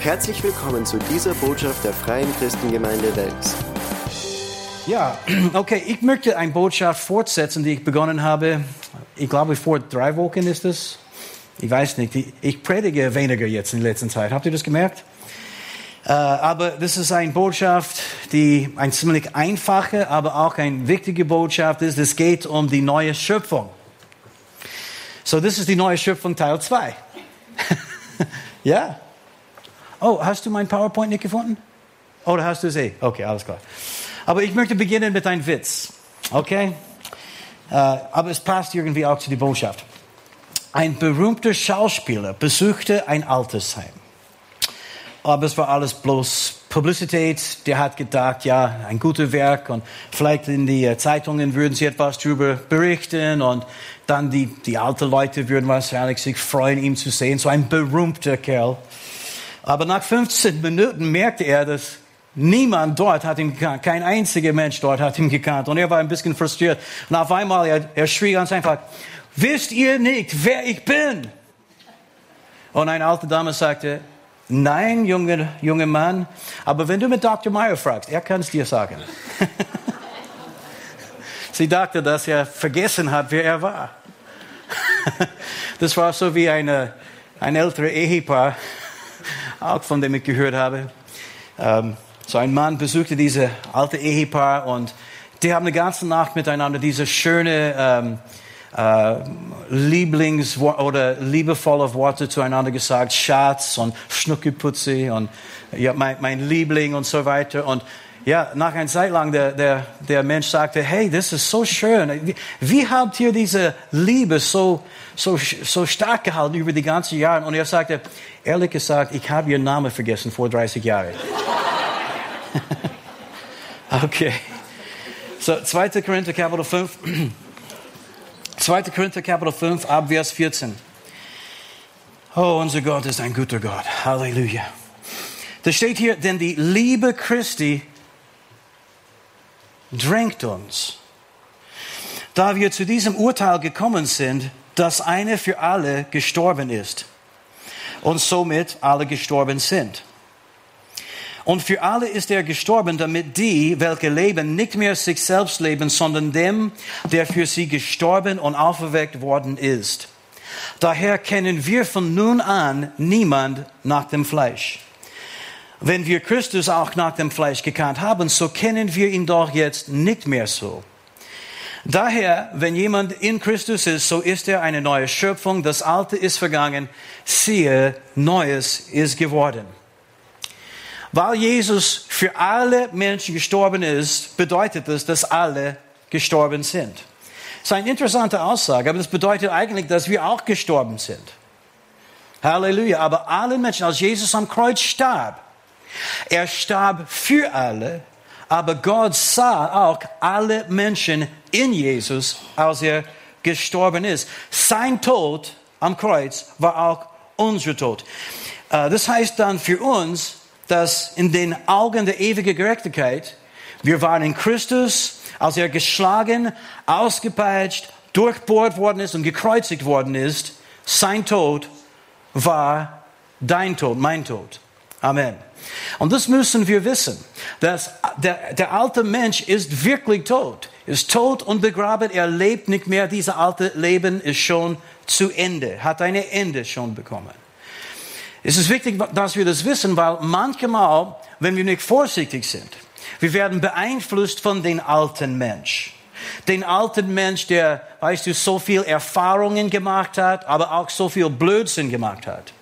Herzlich willkommen zu dieser Botschaft der Freien Christengemeinde Wels. Ja, okay, ich möchte eine Botschaft fortsetzen, die ich begonnen habe. Ich glaube, vor drei Wochen ist es. Ich weiß nicht, ich predige weniger jetzt in letzter Zeit. Habt ihr das gemerkt? Äh, aber das ist eine Botschaft, die eine ziemlich einfache, aber auch eine wichtige Botschaft ist. Es geht um die neue Schöpfung. So, das ist die neue Schöpfung Teil 2. ja? Oh, hast du mein PowerPoint nicht gefunden? Oder hast du es eh? Okay, alles klar. Aber ich möchte beginnen mit einem Witz. Okay? Äh, aber es passt irgendwie auch zu der Botschaft. Ein berühmter Schauspieler besuchte ein Altersheim. Aber es war alles bloß Publizität. Der hat gedacht, ja, ein gutes Werk und vielleicht in die äh, Zeitungen würden sie etwas darüber berichten und dann die, die alten Leute würden wahrscheinlich sich freuen, ihn zu sehen. So ein berühmter Kerl. Aber nach 15 Minuten merkte er, dass niemand dort hat ihn gekannt. Kein einziger Mensch dort hat ihn gekannt. Und er war ein bisschen frustriert. Und auf einmal, er, er schrie ganz einfach, wisst ihr nicht, wer ich bin? Und eine alte Dame sagte, nein, junger junge Mann, aber wenn du mit Dr. Meyer fragst, er kann es dir sagen. Sie dachte, dass er vergessen hat, wer er war. das war so wie eine, ein älteres Ehepaar, auch von dem ich gehört habe. Ähm, so ein Mann besuchte diese alte Ehepaar und die haben eine ganze Nacht miteinander diese schöne ähm, äh, Lieblings- oder liebevolle Worte zueinander gesagt, Schatz und Schnuckiputzi und ja, mein, mein Liebling und so weiter. Und ja, nach einer Zeit lang der, der, der Mensch sagte, hey, das ist so schön. Wie, wie habt ihr diese Liebe so, so, so stark gehalten über die ganzen Jahre? Und er sagte, ehrlich gesagt, ich habe ihren Namen vergessen vor 30 Jahren. okay. So, 2. Korinther Kapitel 5. 2. Korinther Kapitel 5, ab Vers 14. Oh, unser Gott ist ein guter Gott. Halleluja. Da steht hier, denn die Liebe Christi drängt uns. Da wir zu diesem Urteil gekommen sind, dass einer für alle gestorben ist und somit alle gestorben sind. Und für alle ist er gestorben, damit die, welche leben, nicht mehr sich selbst leben, sondern dem, der für sie gestorben und auferweckt worden ist. Daher kennen wir von nun an niemand nach dem Fleisch. Wenn wir Christus auch nach dem Fleisch gekannt haben, so kennen wir ihn doch jetzt nicht mehr so. Daher, wenn jemand in Christus ist, so ist er eine neue Schöpfung. Das Alte ist vergangen. Siehe, Neues ist geworden. Weil Jesus für alle Menschen gestorben ist, bedeutet das, dass alle gestorben sind. Das ist eine interessante Aussage, aber das bedeutet eigentlich, dass wir auch gestorben sind. Halleluja. Aber alle Menschen, als Jesus am Kreuz starb, er starb für alle, aber Gott sah auch alle Menschen in Jesus, als er gestorben ist. Sein Tod am Kreuz war auch unser Tod. Äh, das heißt dann für uns, dass in den Augen der ewigen Gerechtigkeit, wir waren in Christus, als er geschlagen, ausgepeitscht, durchbohrt worden ist und gekreuzigt worden ist, sein Tod war dein Tod, mein Tod. Amen. Und das müssen wir wissen, dass der, der alte Mensch ist wirklich tot, ist tot und begraben, er lebt nicht mehr, dieses alte Leben ist schon zu Ende, hat ein Ende schon bekommen. Es ist wichtig, dass wir das wissen, weil manchmal, wenn wir nicht vorsichtig sind, wir werden beeinflusst von den alten Mensch. Den alten Mensch, der, weißt du, so viel Erfahrungen gemacht hat, aber auch so viel Blödsinn gemacht hat.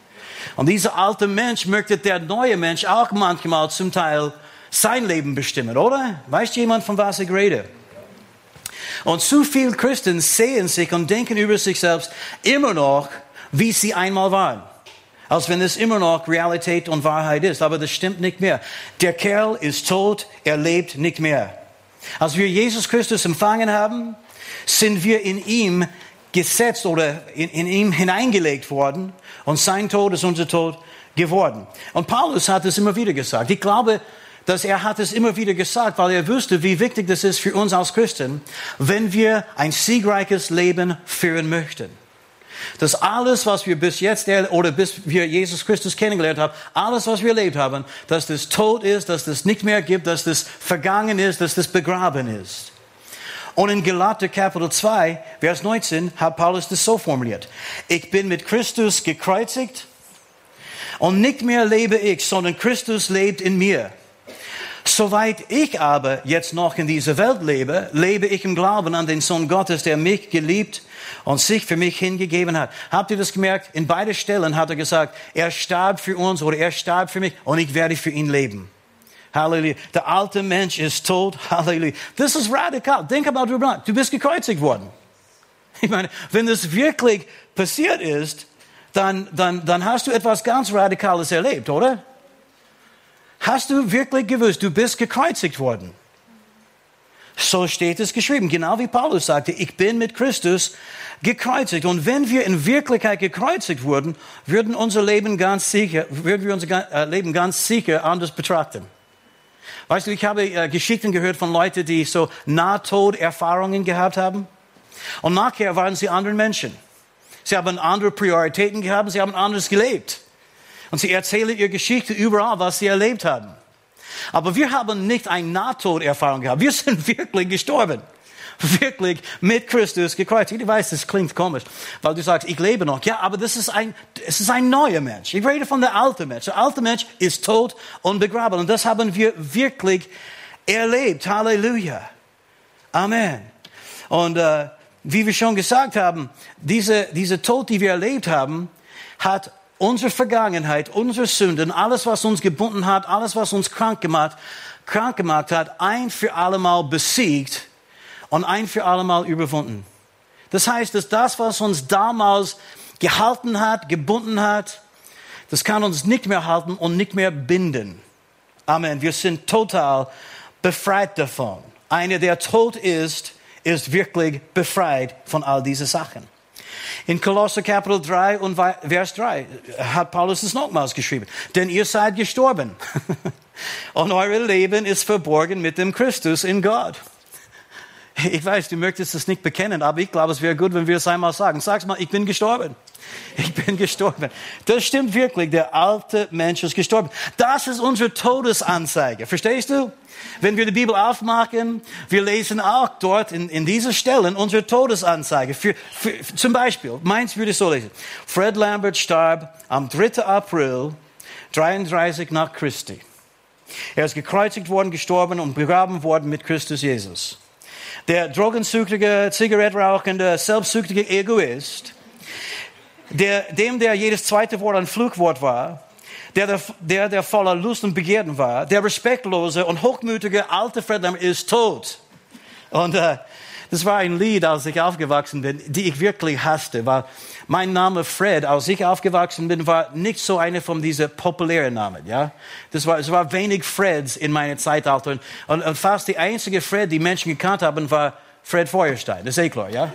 Und dieser alte Mensch möchte der neue Mensch auch manchmal zum Teil sein Leben bestimmen, oder? Weiß jemand, von was ich rede? Und zu viele Christen sehen sich und denken über sich selbst immer noch, wie sie einmal waren als wenn es immer noch Realität und Wahrheit ist. Aber das stimmt nicht mehr. Der Kerl ist tot, er lebt nicht mehr. Als wir Jesus Christus empfangen haben, sind wir in ihm gesetzt oder in, in ihm hineingelegt worden und sein Tod ist unser Tod geworden. Und Paulus hat es immer wieder gesagt. Ich glaube, dass er hat es immer wieder gesagt, weil er wusste, wie wichtig das ist für uns als Christen, wenn wir ein siegreiches Leben führen möchten. dass alles, was wir bis jetzt oder bis wir Jesus Christus kennengelernt haben, alles, was wir erlebt haben, dass das tot ist, dass das nicht mehr gibt, dass das vergangen ist, dass das begraben ist. Und in Galater Kapitel 2, Vers 19 hat Paulus das so formuliert. Ich bin mit Christus gekreuzigt und nicht mehr lebe ich, sondern Christus lebt in mir. Soweit ich aber jetzt noch in dieser Welt lebe, lebe ich im Glauben an den Sohn Gottes, der mich geliebt und sich für mich hingegeben hat. Habt ihr das gemerkt? In beide Stellen hat er gesagt, er starb für uns oder er starb für mich und ich werde für ihn leben. Halleluja. Der alte Mensch ist tot. Halleluja. Das ist radikal. Denk about darüber nach. Du bist gekreuzigt worden. Ich meine, wenn das wirklich passiert ist, dann, dann, dann hast du etwas ganz Radikales erlebt, oder? Hast du wirklich gewusst, du bist gekreuzigt worden? So steht es geschrieben, genau wie Paulus sagte, ich bin mit Christus gekreuzigt. Und wenn wir in Wirklichkeit gekreuzigt wurden, würden unser Leben ganz sicher, würden wir unser äh, Leben ganz sicher anders betrachten. Weißt du, ich habe äh, Geschichten gehört von Leuten, die so Nahtoderfahrungen gehabt haben. Und nachher waren sie anderen Menschen. Sie haben andere Prioritäten gehabt, sie haben anders gelebt. Und sie erzählen ihre Geschichte überall, was sie erlebt haben. Aber wir haben nicht eine Nahtoderfahrung gehabt. Wir sind wirklich gestorben. Wirklich mit Christus gekreuzigt. Ich weiß, das klingt komisch, weil du sagst, ich lebe noch. Ja, aber das ist ein, es ist ein neuer Mensch. Ich rede von der alten Mensch. Der alte Mensch ist tot und begraben. Und das haben wir wirklich erlebt. Halleluja. Amen. Und äh, wie wir schon gesagt haben, diese, diese Tod, die wir erlebt haben, hat unsere Vergangenheit, unsere Sünden, alles, was uns gebunden hat, alles, was uns krank gemacht, krank gemacht hat, ein für allemal besiegt und ein für allemal überwunden. Das heißt, dass das, was uns damals gehalten hat, gebunden hat, das kann uns nicht mehr halten und nicht mehr binden. Amen. Wir sind total befreit davon. Einer, der tot ist, ist wirklich befreit von all diesen Sachen. In Kolosser Kapitel 3 und Vers 3 hat Paulus es nochmals geschrieben. Denn ihr seid gestorben. und euer Leben ist verborgen mit dem Christus in Gott. Ich weiß, du möchtest es nicht bekennen, aber ich glaube, es wäre gut, wenn wir es einmal sagen. Sag's mal, ich bin gestorben. Ich bin gestorben. Das stimmt wirklich. Der alte Mensch ist gestorben. Das ist unsere Todesanzeige. Verstehst du? Wenn wir die Bibel aufmachen, wir lesen auch dort in, in diesen Stellen unsere Todesanzeige. Für, für, zum Beispiel, meins würde ich so lesen. Fred Lambert starb am 3. April 33 nach Christi. Er ist gekreuzigt worden, gestorben und begraben worden mit Christus Jesus. Der drogensüchtige, zigarettrauchende, selbstsüchtige Egoist, der, dem der jedes zweite Wort ein Flugwort war, der, der, der voller Lust und Begierden war, der respektlose und hochmütige alte Fred ist tot. Und äh, das war ein Lied, als ich aufgewachsen bin, die ich wirklich hasste, weil mein Name Fred, als ich aufgewachsen bin, war nicht so einer von diesen populären Namen, ja. Das war, es war wenig Freds in meiner Zeitalter. Und, und fast die einzige Fred, die Menschen gekannt haben, war Fred Feuerstein. Das ist eh klar, ja.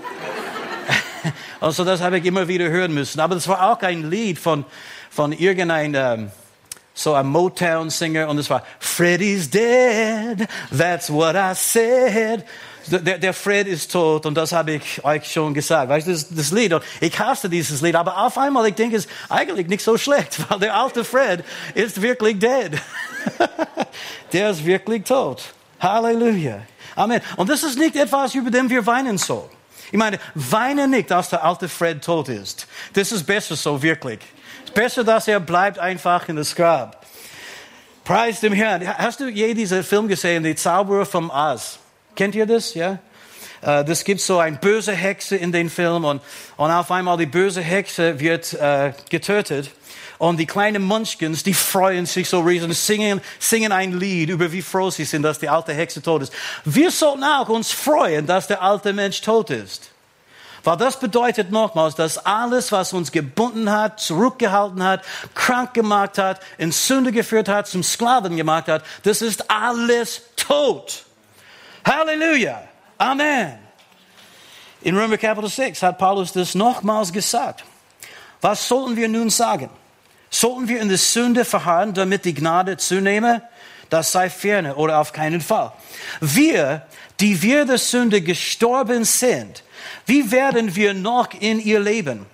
also das habe ich immer wieder hören müssen. Aber das war auch ein Lied von, von irgendeinem, so ein Motown-Singer und es war Freddy's dead, that's what I said. Der, der Fred ist tot und das habe ich euch schon gesagt. Weißt du, das, das Lied, und ich hasse dieses Lied, aber auf einmal, ich denke, es ist eigentlich nicht so schlecht, weil der alte Fred ist wirklich dead. der ist wirklich tot. Halleluja. Amen. Und das ist nicht etwas, über dem wir weinen sollen. Ich meine, weine nicht, dass der alte Fred tot ist. Das ist besser so, wirklich. Besser, dass er bleibt einfach in das Grab. Preis dem Herrn. Hast du je diesen Film gesehen, Die Zauberer vom Oz? Kennt ihr das? Ja? Äh, das gibt so eine böse Hexe in den Film und, und auf einmal die böse Hexe wird äh, getötet. Und die kleinen Munchkins, die freuen sich so riesig singen, singen ein Lied über wie froh sie sind, dass die alte Hexe tot ist. Wir sollten auch uns freuen, dass der alte Mensch tot ist. Weil das bedeutet nochmals, dass alles, was uns gebunden hat, zurückgehalten hat, krank gemacht hat, in Sünde geführt hat, zum Sklaven gemacht hat, das ist alles tot. Halleluja. Amen. In Römer Kapitel 6 hat Paulus das nochmals gesagt. Was sollten wir nun sagen? Sollten wir in der Sünde verharren, damit die Gnade zunehme? Das sei ferne oder auf keinen Fall. Wir, die wir der Sünde gestorben sind, wie werden wir noch in ihr leben?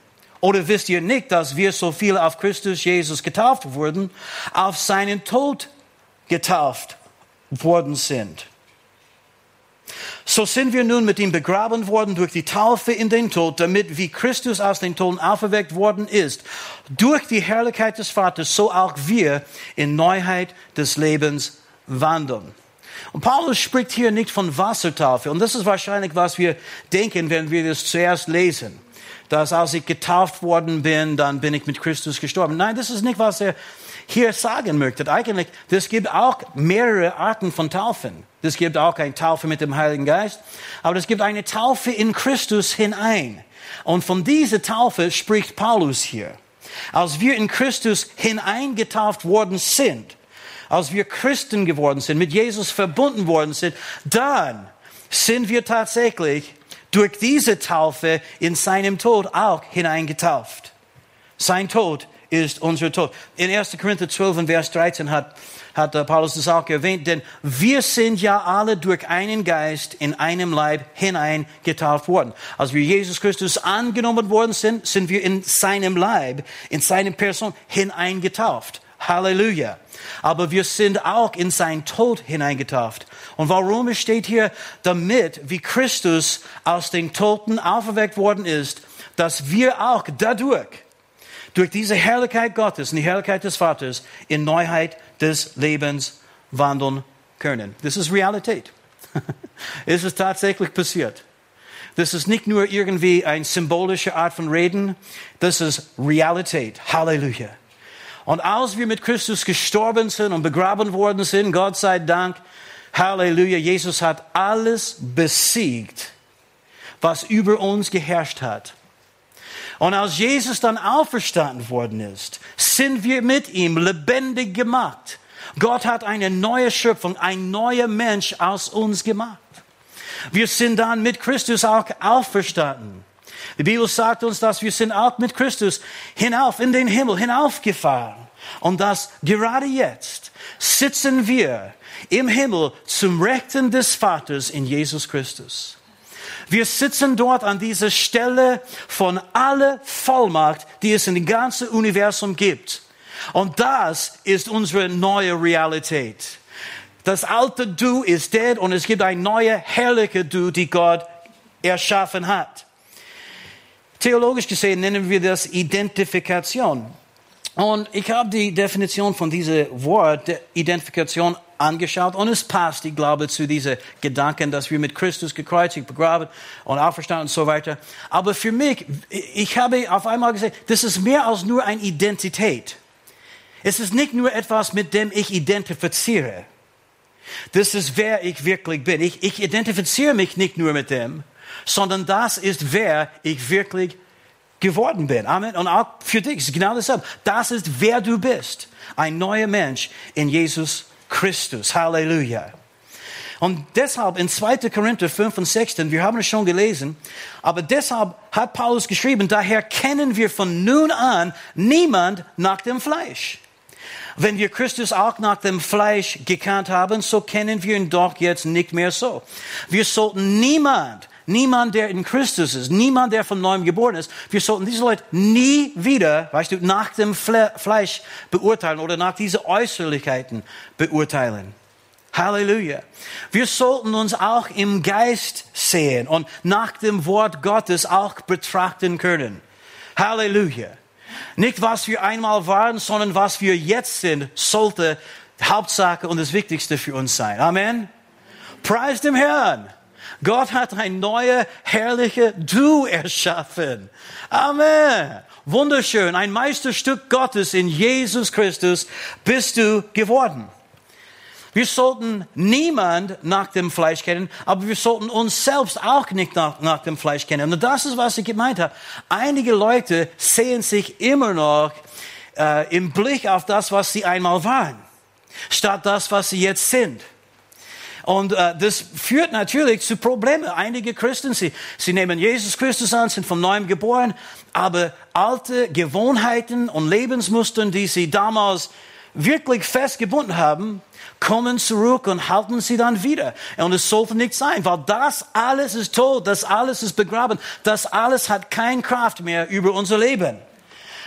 Oder wisst ihr nicht, dass wir so viele auf Christus Jesus getauft wurden, auf seinen Tod getauft worden sind? So sind wir nun mit ihm begraben worden durch die Taufe in den Tod, damit wie Christus aus den Toten auferweckt worden ist, durch die Herrlichkeit des Vaters, so auch wir in Neuheit des Lebens wandeln. Und Paulus spricht hier nicht von Wassertaufe. Und das ist wahrscheinlich, was wir denken, wenn wir das zuerst lesen. Dass als ich getauft worden bin, dann bin ich mit Christus gestorben. Nein, das ist nicht, was er hier sagen möchte. Eigentlich, es gibt auch mehrere Arten von Taufen. Es gibt auch eine Taufe mit dem Heiligen Geist, aber es gibt eine Taufe in Christus hinein. Und von dieser Taufe spricht Paulus hier. Als wir in Christus hineingetauft worden sind, als wir Christen geworden sind, mit Jesus verbunden worden sind, dann sind wir tatsächlich durch diese Taufe in seinem Tod auch hineingetauft. Sein Tod ist unser Tod. In 1. Korinther 12, Vers 13 hat, hat äh, Paulus das auch erwähnt, denn wir sind ja alle durch einen Geist in einem Leib hineingetauft worden. Als wir Jesus Christus angenommen worden sind, sind wir in seinem Leib, in seine Person hineingetauft. Halleluja. Aber wir sind auch in sein Tod hineingetauft. Und warum steht hier, damit, wie Christus aus den Toten auferweckt worden ist, dass wir auch dadurch durch diese Herrlichkeit Gottes und die Herrlichkeit des Vaters in Neuheit des Lebens wandeln können. Das ist Realität. es ist tatsächlich passiert. Das ist nicht nur irgendwie eine symbolische Art von Reden, das ist Realität. Halleluja. Und als wir mit Christus gestorben sind und begraben worden sind, Gott sei Dank, Halleluja, Jesus hat alles besiegt, was über uns geherrscht hat. Und als Jesus dann auferstanden worden ist, sind wir mit ihm lebendig gemacht. Gott hat eine neue Schöpfung, ein neuer Mensch aus uns gemacht. Wir sind dann mit Christus auch auferstanden. Die Bibel sagt uns, dass wir sind auch mit Christus hinauf in den Himmel hinaufgefahren. Und dass gerade jetzt sitzen wir im Himmel zum Rechten des Vaters in Jesus Christus. Wir sitzen dort an dieser Stelle von aller Vollmacht, die es in dem ganzen Universum gibt. Und das ist unsere neue Realität. Das alte Du ist dead und es gibt ein neues, herrliches Du, die Gott erschaffen hat. Theologisch gesehen nennen wir das Identifikation. Und ich habe die Definition von diesem Wort, Identifikation, angeschaut und es passt, ich glaube, zu diesen Gedanken, dass wir mit Christus gekreuzigt, begraben und auferstanden und so weiter. Aber für mich, ich habe auf einmal gesagt, das ist mehr als nur eine Identität. Es ist nicht nur etwas, mit dem ich identifiziere. Das ist, wer ich wirklich bin. Ich, ich identifiziere mich nicht nur mit dem, sondern das ist, wer ich wirklich geworden bin. Amen. Und auch für dich ist genau dasselbe. Das ist, wer du bist. Ein neuer Mensch in Jesus Christus. Halleluja. Und deshalb in 2. Korinther 5 und 6, wir haben es schon gelesen, aber deshalb hat Paulus geschrieben, daher kennen wir von nun an niemand nach dem Fleisch. Wenn wir Christus auch nach dem Fleisch gekannt haben, so kennen wir ihn doch jetzt nicht mehr so. Wir sollten niemand Niemand, der in Christus ist, niemand, der von neuem geboren ist. Wir sollten diese Leute nie wieder, weißt du, nach dem Fleisch beurteilen oder nach diesen Äußerlichkeiten beurteilen. Halleluja. Wir sollten uns auch im Geist sehen und nach dem Wort Gottes auch betrachten können. Halleluja. Nicht was wir einmal waren, sondern was wir jetzt sind, sollte Hauptsache und das Wichtigste für uns sein. Amen. Preis dem Herrn. Gott hat ein neues, herrliches Du erschaffen. Amen. Wunderschön. Ein Meisterstück Gottes in Jesus Christus bist du geworden. Wir sollten niemand nach dem Fleisch kennen, aber wir sollten uns selbst auch nicht nach, nach dem Fleisch kennen. Und das ist, was ich gemeint habe. Einige Leute sehen sich immer noch äh, im Blick auf das, was sie einmal waren, statt das, was sie jetzt sind. Und äh, das führt natürlich zu Problemen. Einige Christen, sie, sie nehmen Jesus Christus an, sind von neuem geboren, aber alte Gewohnheiten und Lebensmustern, die sie damals wirklich festgebunden haben, kommen zurück und halten sie dann wieder. Und es sollte nicht sein, weil das alles ist tot, das alles ist begraben, das alles hat keine Kraft mehr über unser Leben.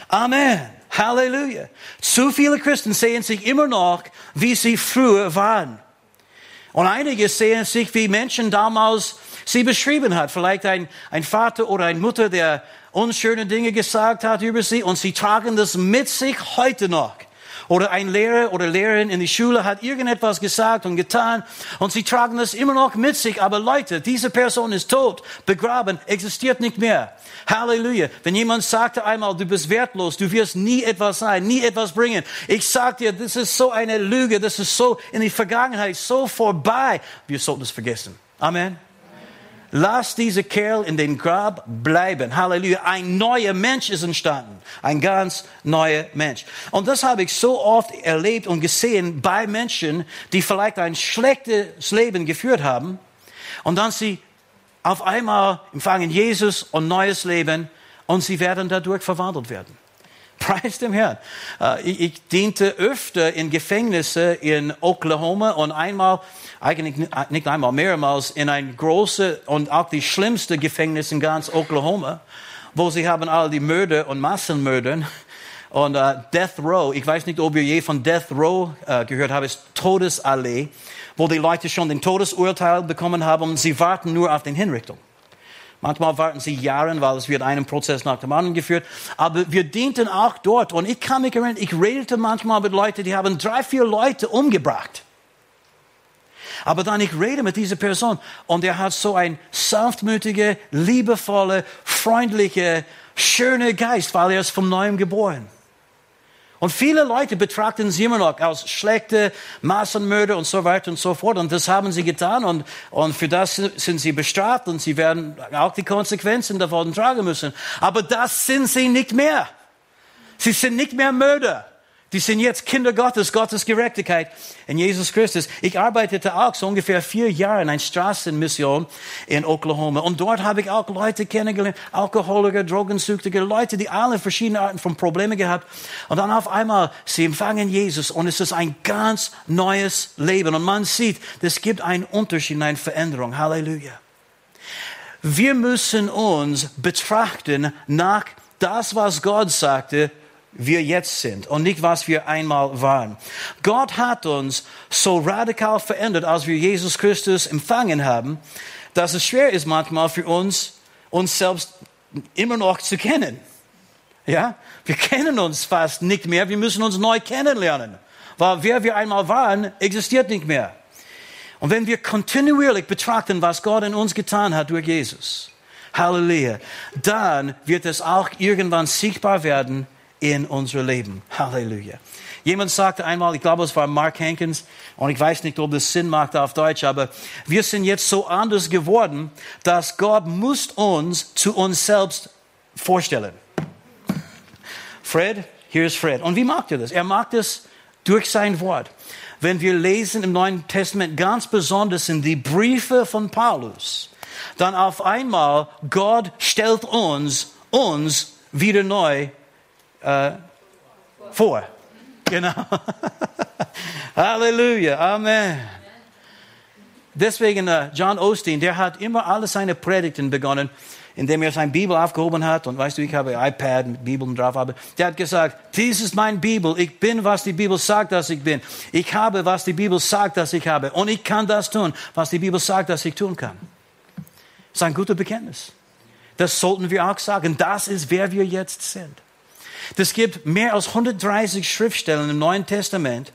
Amen. Halleluja. Zu viele Christen sehen sich immer noch, wie sie früher waren. Und einige sehen sich wie Menschen damals sie beschrieben hat. Vielleicht ein, ein Vater oder eine Mutter, der unschöne Dinge gesagt hat über sie und sie tragen das mit sich heute noch. Oder ein Lehrer oder Lehrerin in die Schule hat irgendetwas gesagt und getan und sie tragen das immer noch mit sich. Aber Leute, diese Person ist tot, begraben, existiert nicht mehr. Halleluja. Wenn jemand sagte einmal, du bist wertlos, du wirst nie etwas sein, nie etwas bringen. Ich sag dir, das ist so eine Lüge, das ist so in die Vergangenheit, so vorbei. Wir sollten es vergessen. Amen. Lass diese Kerl in den Grab bleiben. Halleluja. Ein neuer Mensch ist entstanden. Ein ganz neuer Mensch. Und das habe ich so oft erlebt und gesehen bei Menschen, die vielleicht ein schlechtes Leben geführt haben. Und dann sie auf einmal empfangen Jesus und neues Leben und sie werden dadurch verwandelt werden. Preis dem Herrn. Äh, ich diente öfter in Gefängnisse in Oklahoma und einmal eigentlich nicht einmal, mehrmals in ein großes und auch die schlimmste Gefängnis in ganz Oklahoma, wo sie haben all die Mörder und Massenmörder und uh, Death Row. Ich weiß nicht, ob ihr je von Death Row uh, gehört habt, ist Todesallee, wo die Leute schon den Todesurteil bekommen haben und sie warten nur auf den Hinrichtung. Manchmal warten sie Jahre, weil es wird einen Prozess nach dem anderen geführt. Aber wir dienten auch dort. Und ich kann mich erinnern, ich redete manchmal mit Leuten, die haben drei, vier Leute umgebracht. Aber dann ich rede mit dieser Person und er hat so ein sanftmütige, liebevolle, freundliche, schöne Geist, weil er ist vom Neuem geboren. Und viele Leute betrachten sie immer noch als schlechte Massenmörder und so weiter und so fort. Und das haben sie getan und, und für das sind sie bestraft und sie werden auch die Konsequenzen davon tragen müssen. Aber das sind sie nicht mehr. Sie sind nicht mehr Mörder. Die sind jetzt Kinder Gottes, Gottes Gerechtigkeit in Jesus Christus. Ich arbeitete auch so ungefähr vier Jahre in einer Straßenmission in Oklahoma. Und dort habe ich auch Leute kennengelernt, Alkoholiker, Drogensüchtige, Leute, die alle verschiedene Arten von Problemen gehabt. Und dann auf einmal, sie empfangen Jesus und es ist ein ganz neues Leben. Und man sieht, es gibt einen Unterschied, eine Veränderung. Halleluja. Wir müssen uns betrachten nach das, was Gott sagte, wir jetzt sind und nicht was wir einmal waren. Gott hat uns so radikal verändert, als wir Jesus Christus empfangen haben, dass es schwer ist manchmal für uns, uns selbst immer noch zu kennen. Ja, wir kennen uns fast nicht mehr. Wir müssen uns neu kennenlernen, weil wer wir einmal waren, existiert nicht mehr. Und wenn wir kontinuierlich betrachten, was Gott in uns getan hat durch Jesus, Halleluja, dann wird es auch irgendwann sichtbar werden, in unser Leben. Halleluja. Jemand sagte einmal, ich glaube, es war Mark Hankins, und ich weiß nicht, ob das Sinn macht auf Deutsch, aber wir sind jetzt so anders geworden, dass Gott muss uns zu uns selbst vorstellen. Fred, hier ist Fred. Und wie macht er das? Er macht es durch sein Wort. Wenn wir lesen im Neuen Testament, ganz besonders in die Briefe von Paulus, dann auf einmal Gott stellt uns, uns wieder neu äh, vor. Genau. Halleluja. Amen. Deswegen, uh, John Osteen, der hat immer alle seine Predigten begonnen, indem er seine Bibel aufgehoben hat. Und weißt du, ich habe ein iPad mit Bibeln drauf. Aber der hat gesagt, dies ist mein Bibel. Ich bin, was die Bibel sagt, dass ich bin. Ich habe, was die Bibel sagt, dass ich habe. Und ich kann das tun, was die Bibel sagt, dass ich tun kann. Das ist ein guter Bekenntnis. Das sollten wir auch sagen. Das ist, wer wir jetzt sind. Es gibt mehr als 130 Schriftstellen im Neuen Testament,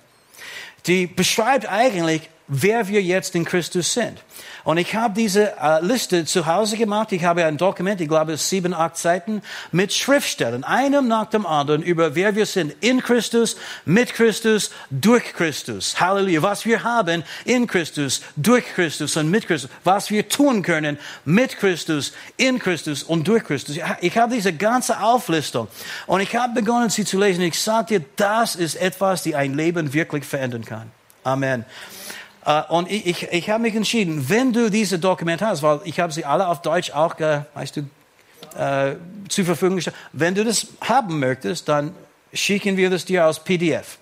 die beschreibt eigentlich, wer wir jetzt in Christus sind. Und ich habe diese äh, Liste zu Hause gemacht. Ich habe ein Dokument, ich glaube, es sieben, acht Seiten mit Schriftstellen, einem nach dem anderen, über wer wir sind in Christus, mit Christus, durch Christus. Halleluja. Was wir haben in Christus, durch Christus und mit Christus. Was wir tun können mit Christus, in Christus und durch Christus. Ich habe diese ganze Auflistung. Und ich habe begonnen, sie zu lesen. Ich dir, das ist etwas, die ein Leben wirklich verändern kann. Amen. Äh, und ich, ich, ich habe mich entschieden, wenn du diese Dokumente hast, weil ich habe sie alle auf Deutsch auch, weißt du, äh, zur Verfügung gestellt. Wenn du das haben möchtest, dann schicken wir das dir als PDF.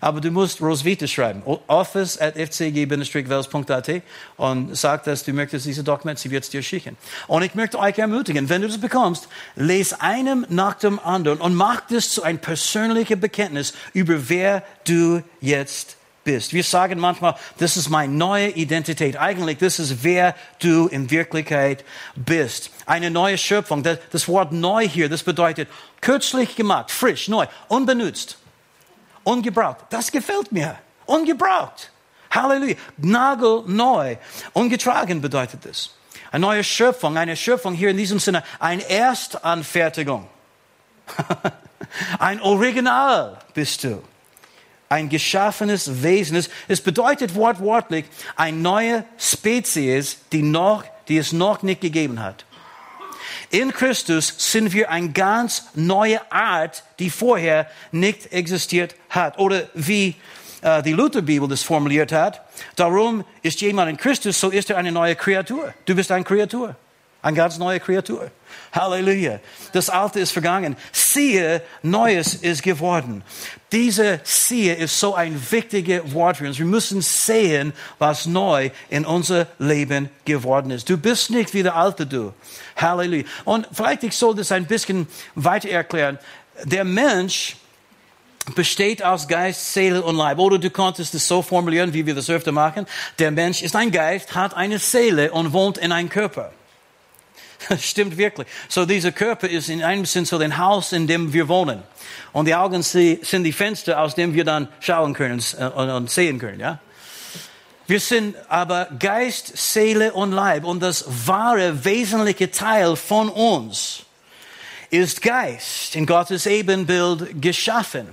aber du musst Roswitha schreiben. office at fcg-wels.at und sag, dass du möchtest diese Dokumente, sie wird es dir schicken. Und ich möchte euch ermutigen, wenn du das bekommst, les einem nach dem anderen und mach das zu ein persönliches Bekenntnis über wer du jetzt bist. Wir sagen manchmal, das ist meine neue Identität. Eigentlich, das ist wer du in Wirklichkeit bist. Eine neue Schöpfung. Das Wort neu hier, das bedeutet kürzlich gemacht, frisch, neu, unbenutzt, ungebraucht. Das gefällt mir. Ungebraucht. Halleluja. Nagelneu. Ungetragen bedeutet das. Eine neue Schöpfung, eine Schöpfung hier in diesem Sinne, eine Erstanfertigung. ein Original bist du ein geschaffenes Wesen Es bedeutet wortwörtlich eine neue Spezies, die, noch, die es noch nicht gegeben hat. In Christus sind wir eine ganz neue Art, die vorher nicht existiert hat. Oder wie äh, die Lutherbibel das formuliert hat, darum ist jemand in Christus, so ist er eine neue Kreatur. Du bist eine Kreatur. Eine ganz neue Kreatur. Halleluja. Das Alte ist vergangen. Siehe, Neues ist geworden. Diese Siehe ist so ein wichtiges Wort für uns. Wir müssen sehen, was neu in unser Leben geworden ist. Du bist nicht wie der Alte du. Halleluja. Und vielleicht ich soll das ein bisschen weiter erklären. Der Mensch besteht aus Geist, Seele und Leib. Oder du konntest es so formulieren, wie wir das öfter machen. Der Mensch ist ein Geist, hat eine Seele und wohnt in einem Körper. Das stimmt wirklich. So dieser Körper ist in einem Sinn so ein Haus, in dem wir wohnen. Und die Augen sind die Fenster, aus dem wir dann schauen können äh, und sehen können, ja. Wir sind aber Geist, Seele und Leib. Und das wahre, wesentliche Teil von uns ist Geist, in Gottes Ebenbild geschaffen.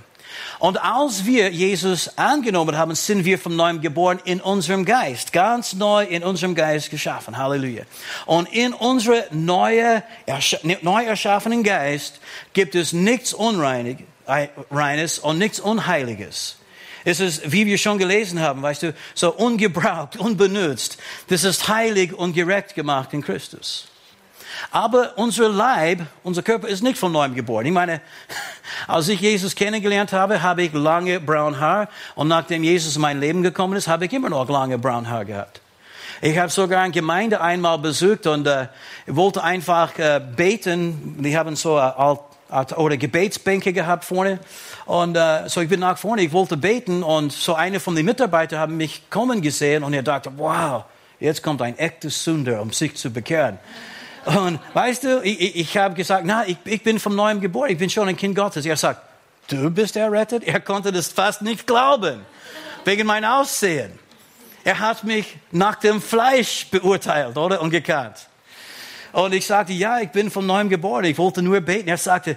Und als wir Jesus angenommen haben, sind wir vom Neuem geboren in unserem Geist, ganz neu in unserem Geist geschaffen. Halleluja. Und in unserem neue, neu erschaffenen Geist gibt es nichts Unreines und nichts Unheiliges. Es ist, wie wir schon gelesen haben, weißt du, so ungebraucht, unbenutzt. Das ist heilig und gerecht gemacht in Christus. Aber unser Leib, unser Körper ist nicht von neuem geboren. Ich meine, als ich Jesus kennengelernt habe, habe ich lange braun Haar. Und nachdem Jesus in mein Leben gekommen ist, habe ich immer noch lange braun Haar gehabt. Ich habe sogar eine Gemeinde einmal besucht und äh, wollte einfach äh, beten. Die haben so äh, oder Gebetsbänke gehabt vorne. Und äh, so ich bin nach vorne, ich wollte beten und so eine von den Mitarbeitern haben mich kommen gesehen und er dachte, wow, jetzt kommt ein echter Sünder, um sich zu bekehren. Und weißt du, ich, ich, habe gesagt, na, ich, ich bin vom Neuem geboren, ich bin schon ein Kind Gottes. Er sagt, du bist errettet? Er konnte das fast nicht glauben, wegen meinem Aussehen. Er hat mich nach dem Fleisch beurteilt, oder? Und gekannt. Und ich sagte, ja, ich bin vom Neuem geboren, ich wollte nur beten. Er sagte,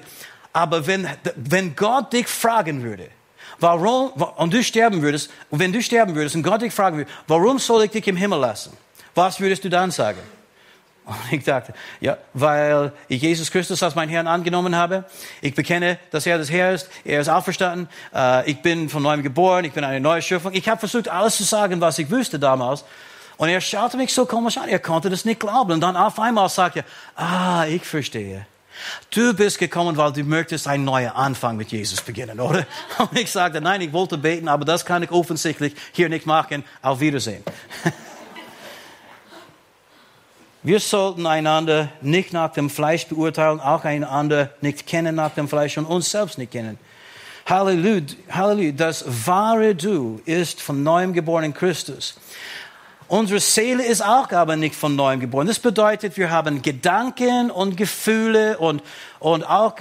aber wenn, wenn Gott dich fragen würde, warum, und du sterben würdest, wenn du sterben würdest und Gott dich fragen würde, warum soll ich dich im Himmel lassen? Was würdest du dann sagen? Und ich dachte, ja, weil ich Jesus Christus als mein Herrn angenommen habe. Ich bekenne, dass er das Herr ist. Er ist auferstanden. Äh, ich bin von neuem geboren. Ich bin eine neue Schöpfung. Ich habe versucht, alles zu sagen, was ich wüsste damals. Und er schaute mich so komisch an. Er konnte das nicht glauben. Und dann auf einmal sagte er, ah, ich verstehe. Du bist gekommen, weil du möchtest einen neuen Anfang mit Jesus beginnen, oder? Und ich sagte, nein, ich wollte beten, aber das kann ich offensichtlich hier nicht machen. Auf Wiedersehen. Wir sollten einander nicht nach dem Fleisch beurteilen, auch einander nicht kennen nach dem Fleisch und uns selbst nicht kennen. Halleluja, Halleluja. Das wahre Du ist von neuem geboren in Christus. Unsere Seele ist auch aber nicht von neuem geboren. Das bedeutet, wir haben Gedanken und Gefühle und, und auch,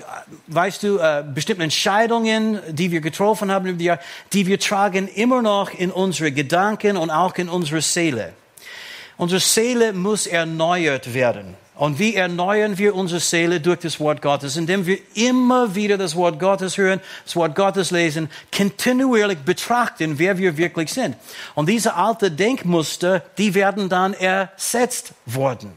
weißt du, äh, bestimmte Entscheidungen, die wir getroffen haben über die die wir tragen immer noch in unsere Gedanken und auch in unsere Seele. Unsere Seele muss erneuert werden. Und wie erneuern wir unsere Seele durch das Wort Gottes? Indem wir immer wieder das Wort Gottes hören, das Wort Gottes lesen, kontinuierlich betrachten, wer wir wirklich sind. Und diese alten Denkmuster, die werden dann ersetzt worden.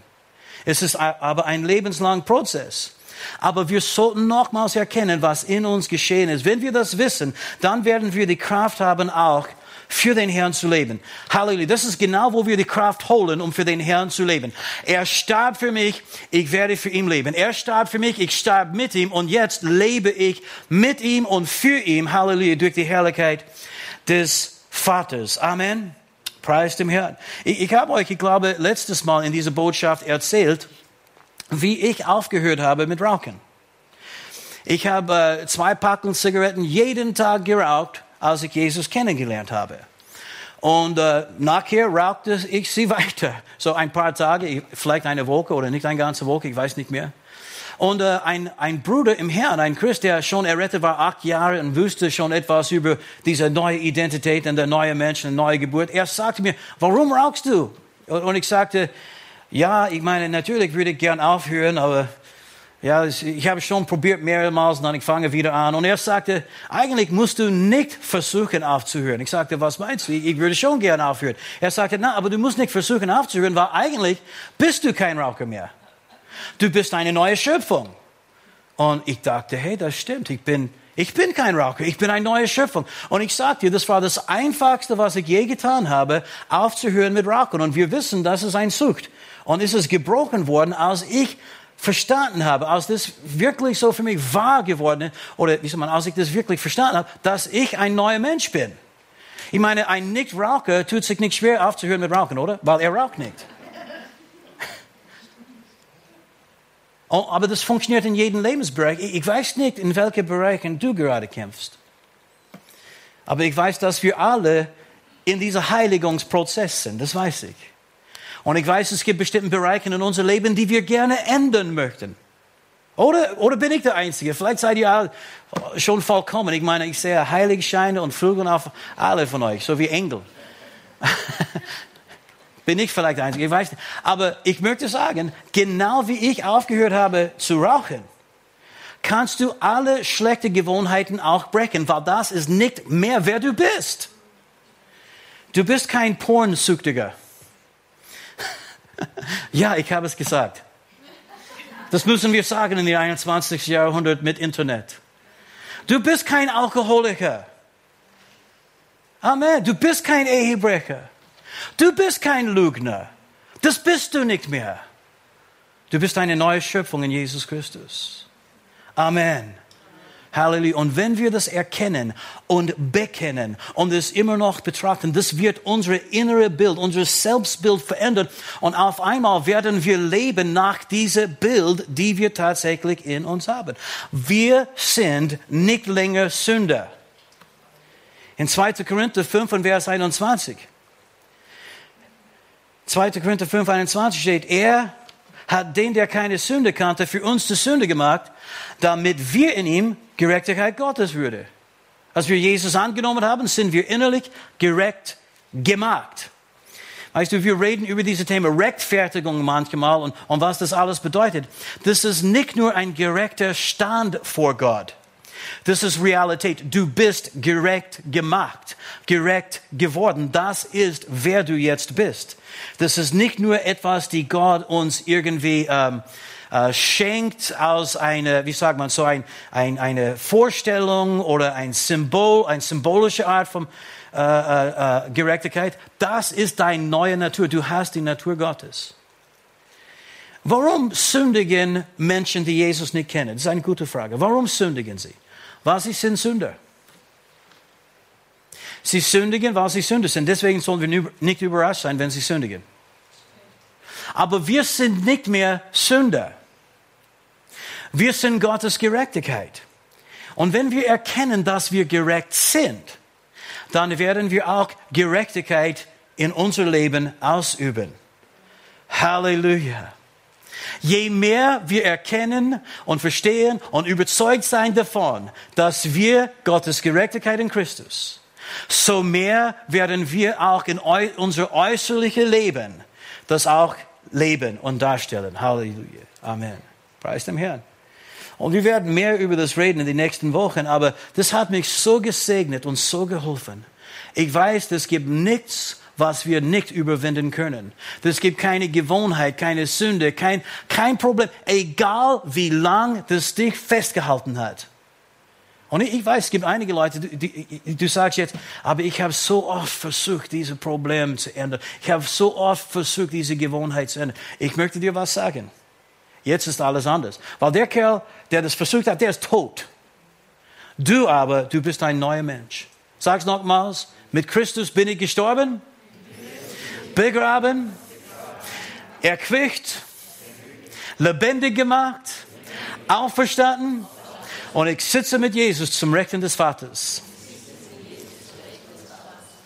Es ist aber ein lebenslanger Prozess. Aber wir sollten nochmals erkennen, was in uns geschehen ist. Wenn wir das wissen, dann werden wir die Kraft haben, auch für den Herrn zu leben. Halleluja. Das ist genau, wo wir die Kraft holen, um für den Herrn zu leben. Er starb für mich, ich werde für ihn leben. Er starb für mich, ich starb mit ihm und jetzt lebe ich mit ihm und für ihn. Halleluja. Durch die Herrlichkeit des Vaters. Amen. Preis dem Herrn. Ich, ich habe euch, ich glaube, letztes Mal in dieser Botschaft erzählt, wie ich aufgehört habe mit Rauchen. Ich habe äh, zwei Packungen Zigaretten jeden Tag geraucht, als ich Jesus kennengelernt habe. Und äh, nachher rauchte ich sie weiter. So ein paar Tage, vielleicht eine Woche oder nicht eine ganze Woche, ich weiß nicht mehr. Und äh, ein, ein Bruder im Herrn, ein Christ, der schon errettet war, acht Jahre und wusste schon etwas über diese neue Identität und der neue Mensch, eine neue Geburt. Er sagte mir, warum rauchst du? Und ich sagte, ja, ich meine, natürlich würde ich gern aufhören, aber ja, ich habe schon probiert mehrmals und dann ich fange wieder an. Und er sagte, eigentlich musst du nicht versuchen aufzuhören. Ich sagte, was meinst du? Ich würde schon gern aufhören. Er sagte, na, aber du musst nicht versuchen aufzuhören, weil eigentlich bist du kein Raucher mehr. Du bist eine neue Schöpfung. Und ich dachte, hey, das stimmt. Ich bin, ich bin kein Raucher. Ich bin eine neue Schöpfung. Und ich sagte dir, das war das Einfachste, was ich je getan habe, aufzuhören mit Rauchen. Und wir wissen, dass es ein Sucht. Und es ist gebrochen worden, als ich verstanden habe, als das wirklich so für mich wahr geworden ist, oder wie soll man, als ich das wirklich verstanden habe, dass ich ein neuer Mensch bin. Ich meine, ein Nichtraucher tut sich nicht schwer aufzuhören mit Rauchen, oder? Weil er raucht nicht. Oh, aber das funktioniert in jedem Lebensbereich. Ich weiß nicht, in welchen Bereichen du gerade kämpfst. Aber ich weiß, dass wir alle in diesem Heiligungsprozess sind. Das weiß ich. Und ich weiß, es gibt bestimmte Bereiche in unserem Leben, die wir gerne ändern möchten. Oder, oder bin ich der Einzige? Vielleicht seid ihr schon vollkommen. Ich meine, ich sehe Heiligscheine und Flügel auf alle von euch, so wie Engel. Bin ich vielleicht der Einzige, ich weiß nicht. Aber ich möchte sagen, genau wie ich aufgehört habe zu rauchen, kannst du alle schlechten Gewohnheiten auch brechen, weil das ist nicht mehr, wer du bist. Du bist kein Pornsüchtiger. Ja, ich habe es gesagt. Das müssen wir sagen in dem 21. Jahrhundert mit Internet. Du bist kein Alkoholiker. Amen. Du bist kein Ehebrecher. Du bist kein Lügner. Das bist du nicht mehr. Du bist eine neue Schöpfung in Jesus Christus. Amen. Halleluja. Und wenn wir das erkennen und bekennen und es immer noch betrachten, das wird unsere innere Bild, unser Selbstbild verändern. Und auf einmal werden wir leben nach diesem Bild, die wir tatsächlich in uns haben. Wir sind nicht länger Sünder. In 2. Korinther 5, Vers 21. 2. Korinther 5, 21 steht, er hat den, der keine Sünde kannte, für uns zur Sünde gemacht, damit wir in ihm Gerechtigkeit Gottes würde. Als wir Jesus angenommen haben, sind wir innerlich gerecht gemacht. Weißt du, wir reden über diese Thema Rechtfertigung manchmal und, und was das alles bedeutet. Das ist nicht nur ein gerechter Stand vor Gott. Das ist Realität. Du bist gerecht gemacht, gerecht geworden. Das ist, wer du jetzt bist. Das ist nicht nur etwas, die Gott uns irgendwie ähm, äh, schenkt aus einer, wie sagt man, so ein, ein, eine Vorstellung oder ein Symbol, eine symbolische Art von äh, äh, äh Gerechtigkeit. Das ist deine neue Natur. Du hast die Natur Gottes. Warum sündigen Menschen, die Jesus nicht kennen? Das ist eine gute Frage. Warum sündigen sie? Weil sie sind Sünder. Sie sündigen, weil sie Sünder sind. Deswegen sollen wir nicht überrascht sein, wenn sie sündigen. Aber wir sind nicht mehr Sünder. Wir sind Gottes Gerechtigkeit. Und wenn wir erkennen, dass wir gerecht sind, dann werden wir auch Gerechtigkeit in unser Leben ausüben. Halleluja. Je mehr wir erkennen und verstehen und überzeugt sein davon, dass wir Gottes Gerechtigkeit in Christus, so mehr werden wir auch in unser äußerliches Leben das auch leben und darstellen. Halleluja. Amen. Preis dem Herrn. Und wir werden mehr über das reden in den nächsten Wochen, aber das hat mich so gesegnet und so geholfen. Ich weiß, es gibt nichts, was wir nicht überwinden können. Es gibt keine Gewohnheit, keine Sünde, kein, kein Problem, egal wie lang das dich festgehalten hat. Und ich, weiß, es gibt einige Leute, die, die, du sagst jetzt, aber ich habe so oft versucht, diese Probleme zu ändern. Ich habe so oft versucht, diese Gewohnheit zu ändern. Ich möchte dir was sagen. Jetzt ist alles anders. Weil der Kerl, der das versucht hat, der ist tot. Du aber, du bist ein neuer Mensch. Sag's nochmals. Mit Christus bin ich gestorben, begraben, erquickt, lebendig gemacht, auferstanden und ich sitze mit Jesus zum Rechten des Vaters.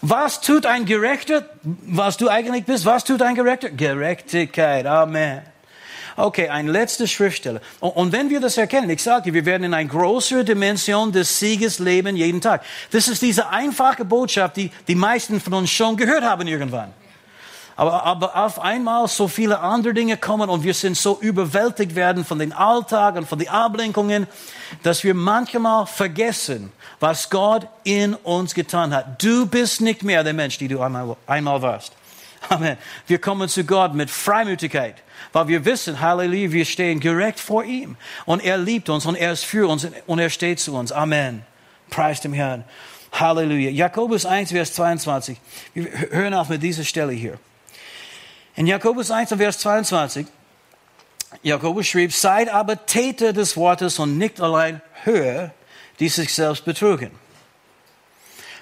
Was tut ein Gerechter? Was du eigentlich bist? Was tut ein Gerechter? Gerechtigkeit. Amen. Okay, ein letzter Schriftsteller. Und wenn wir das erkennen, ich sage, wir werden in eine größere Dimension des Sieges leben jeden Tag. Das ist diese einfache Botschaft, die die meisten von uns schon gehört haben irgendwann. Aber, aber auf einmal so viele andere Dinge kommen und wir sind so überwältigt werden von den Alltag und von den Ablenkungen, dass wir manchmal vergessen, was Gott in uns getan hat. Du bist nicht mehr der Mensch, die du einmal, einmal warst. Amen. Wir kommen zu Gott mit Freimütigkeit, weil wir wissen, Halleluja, wir stehen direkt vor ihm. Und er liebt uns und er ist für uns und er steht zu uns. Amen. Preis dem Herrn. Halleluja. Jakobus 1, Vers 22. Wir hören auf mit dieser Stelle hier. In Jakobus 1, Vers 22, Jakobus schrieb, seid aber Täter des Wortes und nicht allein Hörer, die sich selbst betrugen.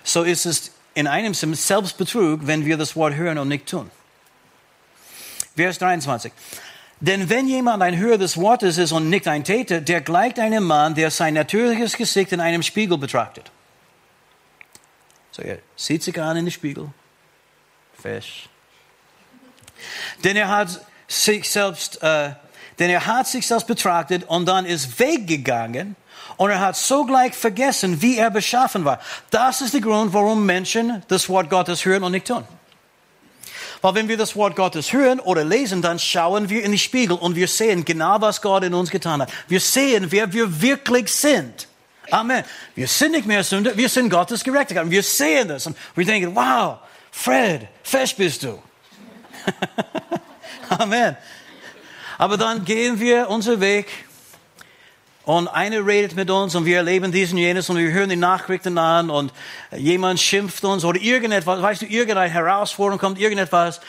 So ist es in einem Sinn Selbstbetrug, wenn wir das Wort hören und nicht tun. Vers 23. Denn wenn jemand ein Hörer des Wortes ist und nicht ein Täter, der gleicht einem Mann, der sein natürliches Gesicht in einem Spiegel betrachtet. So, er sieht sich an in den Spiegel. Fisch. Denn er hat sich selbst, äh, denn er hat sich selbst betrachtet und dann ist weggegangen und er hat sogleich vergessen, wie er beschaffen war. Das ist der Grund, warum Menschen das Wort Gottes hören und nicht tun. Weil wenn wir das Wort Gottes hören oder lesen, dann schauen wir in die Spiegel und wir sehen genau, was Gott in uns getan hat. Wir sehen, wer wir wirklich sind. Amen. Wir sind nicht mehr Sünder, wir sind Gottes Gerechtigkeit. Wir sehen das und wir denken, wow, Fred, fest bist du. Amen. Aber dann gehen wir unseren Weg und einer redet mit uns und wir erleben diesen jenes und wir hören die Nachrichten an und jemand schimpft uns oder irgendetwas, weißt du, irgendeine Herausforderung kommt, irgendetwas.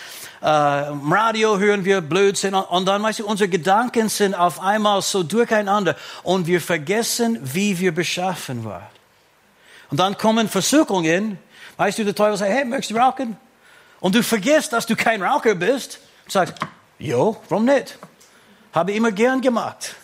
Äh, Radio hören wir Blödsinn und dann, weißt du, unsere Gedanken sind auf einmal so durcheinander und wir vergessen, wie wir beschaffen waren. Und dann kommen Versuchungen, weißt du, der Teufel sagt, hey, möchtest du rauchen? Und du vergisst, dass du kein Raucher bist. Und sagst, jo, warum nicht? Habe immer gern gemacht.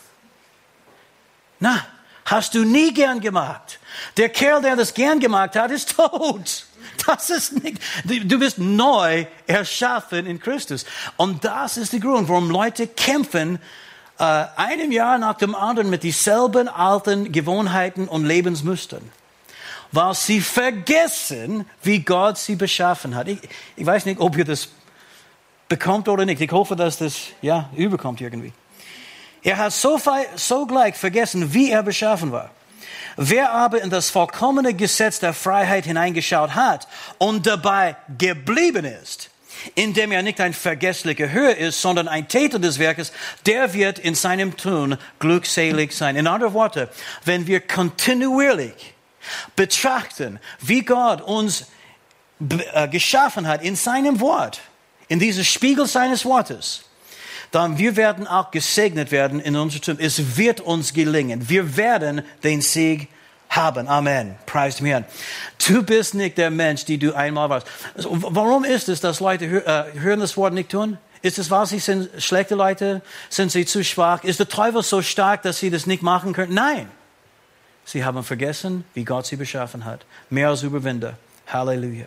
Na, hast du nie gern gemacht. Der Kerl, der das gern gemacht hat, ist tot. Das ist nicht, du bist neu erschaffen in Christus. Und das ist der Grund, warum Leute kämpfen, äh, einem Jahr nach dem anderen mit dieselben alten Gewohnheiten und Lebensmustern weil sie vergessen, wie Gott sie beschaffen hat. Ich, ich weiß nicht, ob ihr das bekommt oder nicht. Ich hoffe, dass das ja überkommt irgendwie. Er hat so, so gleich vergessen, wie er beschaffen war. Wer aber in das vollkommene Gesetz der Freiheit hineingeschaut hat und dabei geblieben ist, indem er nicht ein vergesslicher Hörer ist, sondern ein Täter des Werkes, der wird in seinem Tun glückselig sein. In anderen Worten, wenn wir kontinuierlich betrachten, wie Gott uns äh, geschaffen hat in seinem Wort, in diesem Spiegel seines Wortes, dann wir werden auch gesegnet werden in unserem Tun. Es wird uns gelingen. Wir werden den Sieg haben. Amen. Preis dem Herrn. Du bist nicht der Mensch, die du einmal warst. Warum ist es, dass Leute äh, hören das Wort nicht tun? Ist es wahr, sie sind schlechte Leute? Sind sie zu schwach? Ist der Teufel so stark, dass sie das nicht machen können? Nein. Sie haben vergessen, wie Gott sie beschaffen hat. Mehr als Überwinder. Halleluja.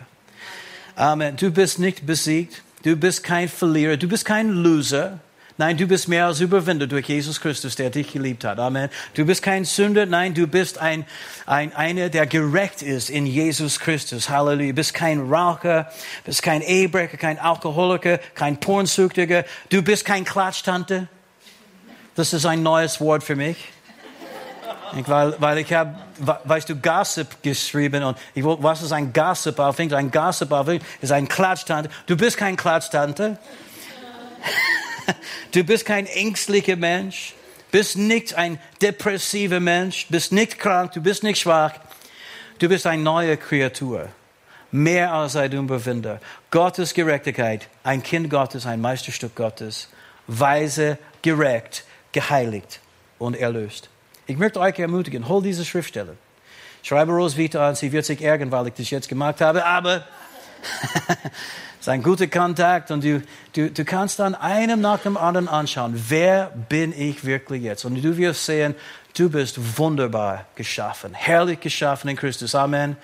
Amen. Du bist nicht besiegt. Du bist kein Verlierer. Du bist kein Loser. Nein, du bist mehr als Überwinder durch Jesus Christus, der dich geliebt hat. Amen. Du bist kein Sünder. Nein, du bist ein, ein, einer, der gerecht ist in Jesus Christus. Halleluja. Du bist kein Raucher, bist kein Ehebrecher, kein Alkoholiker, kein Pornsüchtiger. Du bist kein Klatschtante. Das ist ein neues Wort für mich. Weil, weil ich habe, weißt du, Gossip geschrieben und ich, was ist ein Gossip auf Englisch? Ein Gossip auf Englisch ist ein Klatschtante. Du bist kein Klatschtante. du bist kein ängstlicher Mensch. Bist nicht ein depressiver Mensch, bist nicht krank, du bist nicht schwach. Du bist eine neue Kreatur. Mehr als ein Überwinder. Gottes Gerechtigkeit, ein Kind Gottes, ein Meisterstück Gottes. Weise, gerecht, geheiligt und erlöst. Ich möchte euch ermutigen, hol diese Schriftstelle. Schreibe Roswitha an, sie wird sich ärgern, weil ich das jetzt gemacht habe, aber es ist ein guter Kontakt und du, du, du kannst dann einem nach dem anderen anschauen, wer bin ich wirklich jetzt? Und du wirst sehen, du bist wunderbar geschaffen, herrlich geschaffen in Christus. Amen.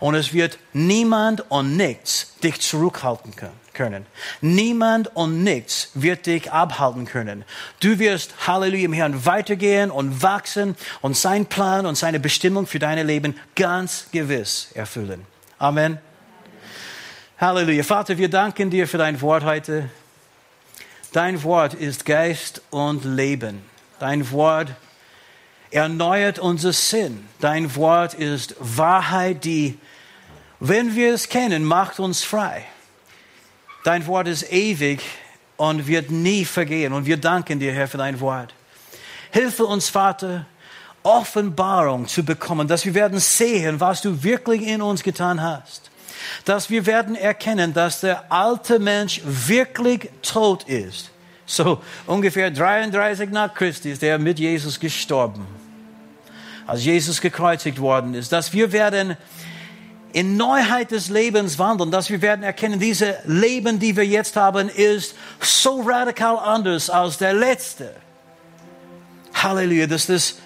Und es wird niemand und nichts dich zurückhalten können. Niemand und nichts wird dich abhalten können. Du wirst, Halleluja, im Herrn weitergehen und wachsen und sein Plan und seine Bestimmung für dein Leben ganz gewiss erfüllen. Amen. Halleluja. Vater, wir danken dir für dein Wort heute. Dein Wort ist Geist und Leben. Dein Wort erneuert unser Sinn. Dein Wort ist Wahrheit, die, wenn wir es kennen, macht uns frei. Dein Wort ist ewig und wird nie vergehen. Und wir danken dir, Herr, für dein Wort. Hilfe uns, Vater, Offenbarung zu bekommen, dass wir werden sehen, was du wirklich in uns getan hast dass wir werden erkennen, dass der alte Mensch wirklich tot ist. So ungefähr 33 nach Christi ist er mit Jesus gestorben. Als Jesus gekreuzigt worden ist, dass wir werden in Neuheit des Lebens wandeln, dass wir werden erkennen, diese Leben, die wir jetzt haben, ist so radikal anders als der letzte. Halleluja, dass das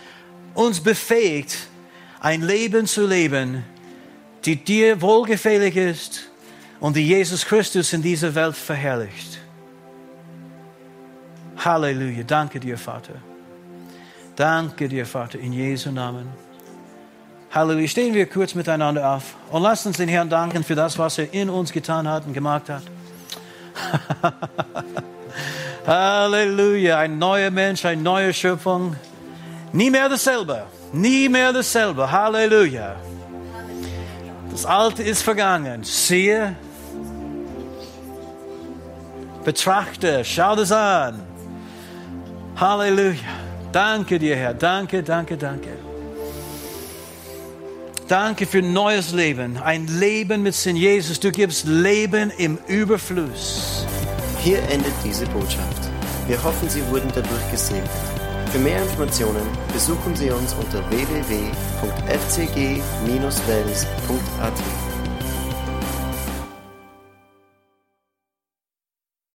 uns befähigt, ein Leben zu leben, die dir wohlgefällig ist und die Jesus Christus in dieser Welt verherrlicht. Halleluja. Danke dir, Vater. Danke dir, Vater, in Jesu Namen. Halleluja. Stehen wir kurz miteinander auf und lasst uns den Herrn danken für das, was er in uns getan hat und gemacht hat. Halleluja. Ein neuer Mensch, eine neue Schöpfung. Nie mehr dasselbe. Nie mehr dasselbe. Halleluja. Das Alte ist vergangen. Siehe, betrachte, schau das an. Halleluja. Danke dir, Herr. Danke, danke, danke. Danke für neues Leben. Ein Leben mit Sinn Jesus. Du gibst Leben im Überfluss. Hier endet diese Botschaft. Wir hoffen, Sie wurden dadurch gesegnet. Für mehr Informationen besuchen Sie uns unter www.fcg-wells.at.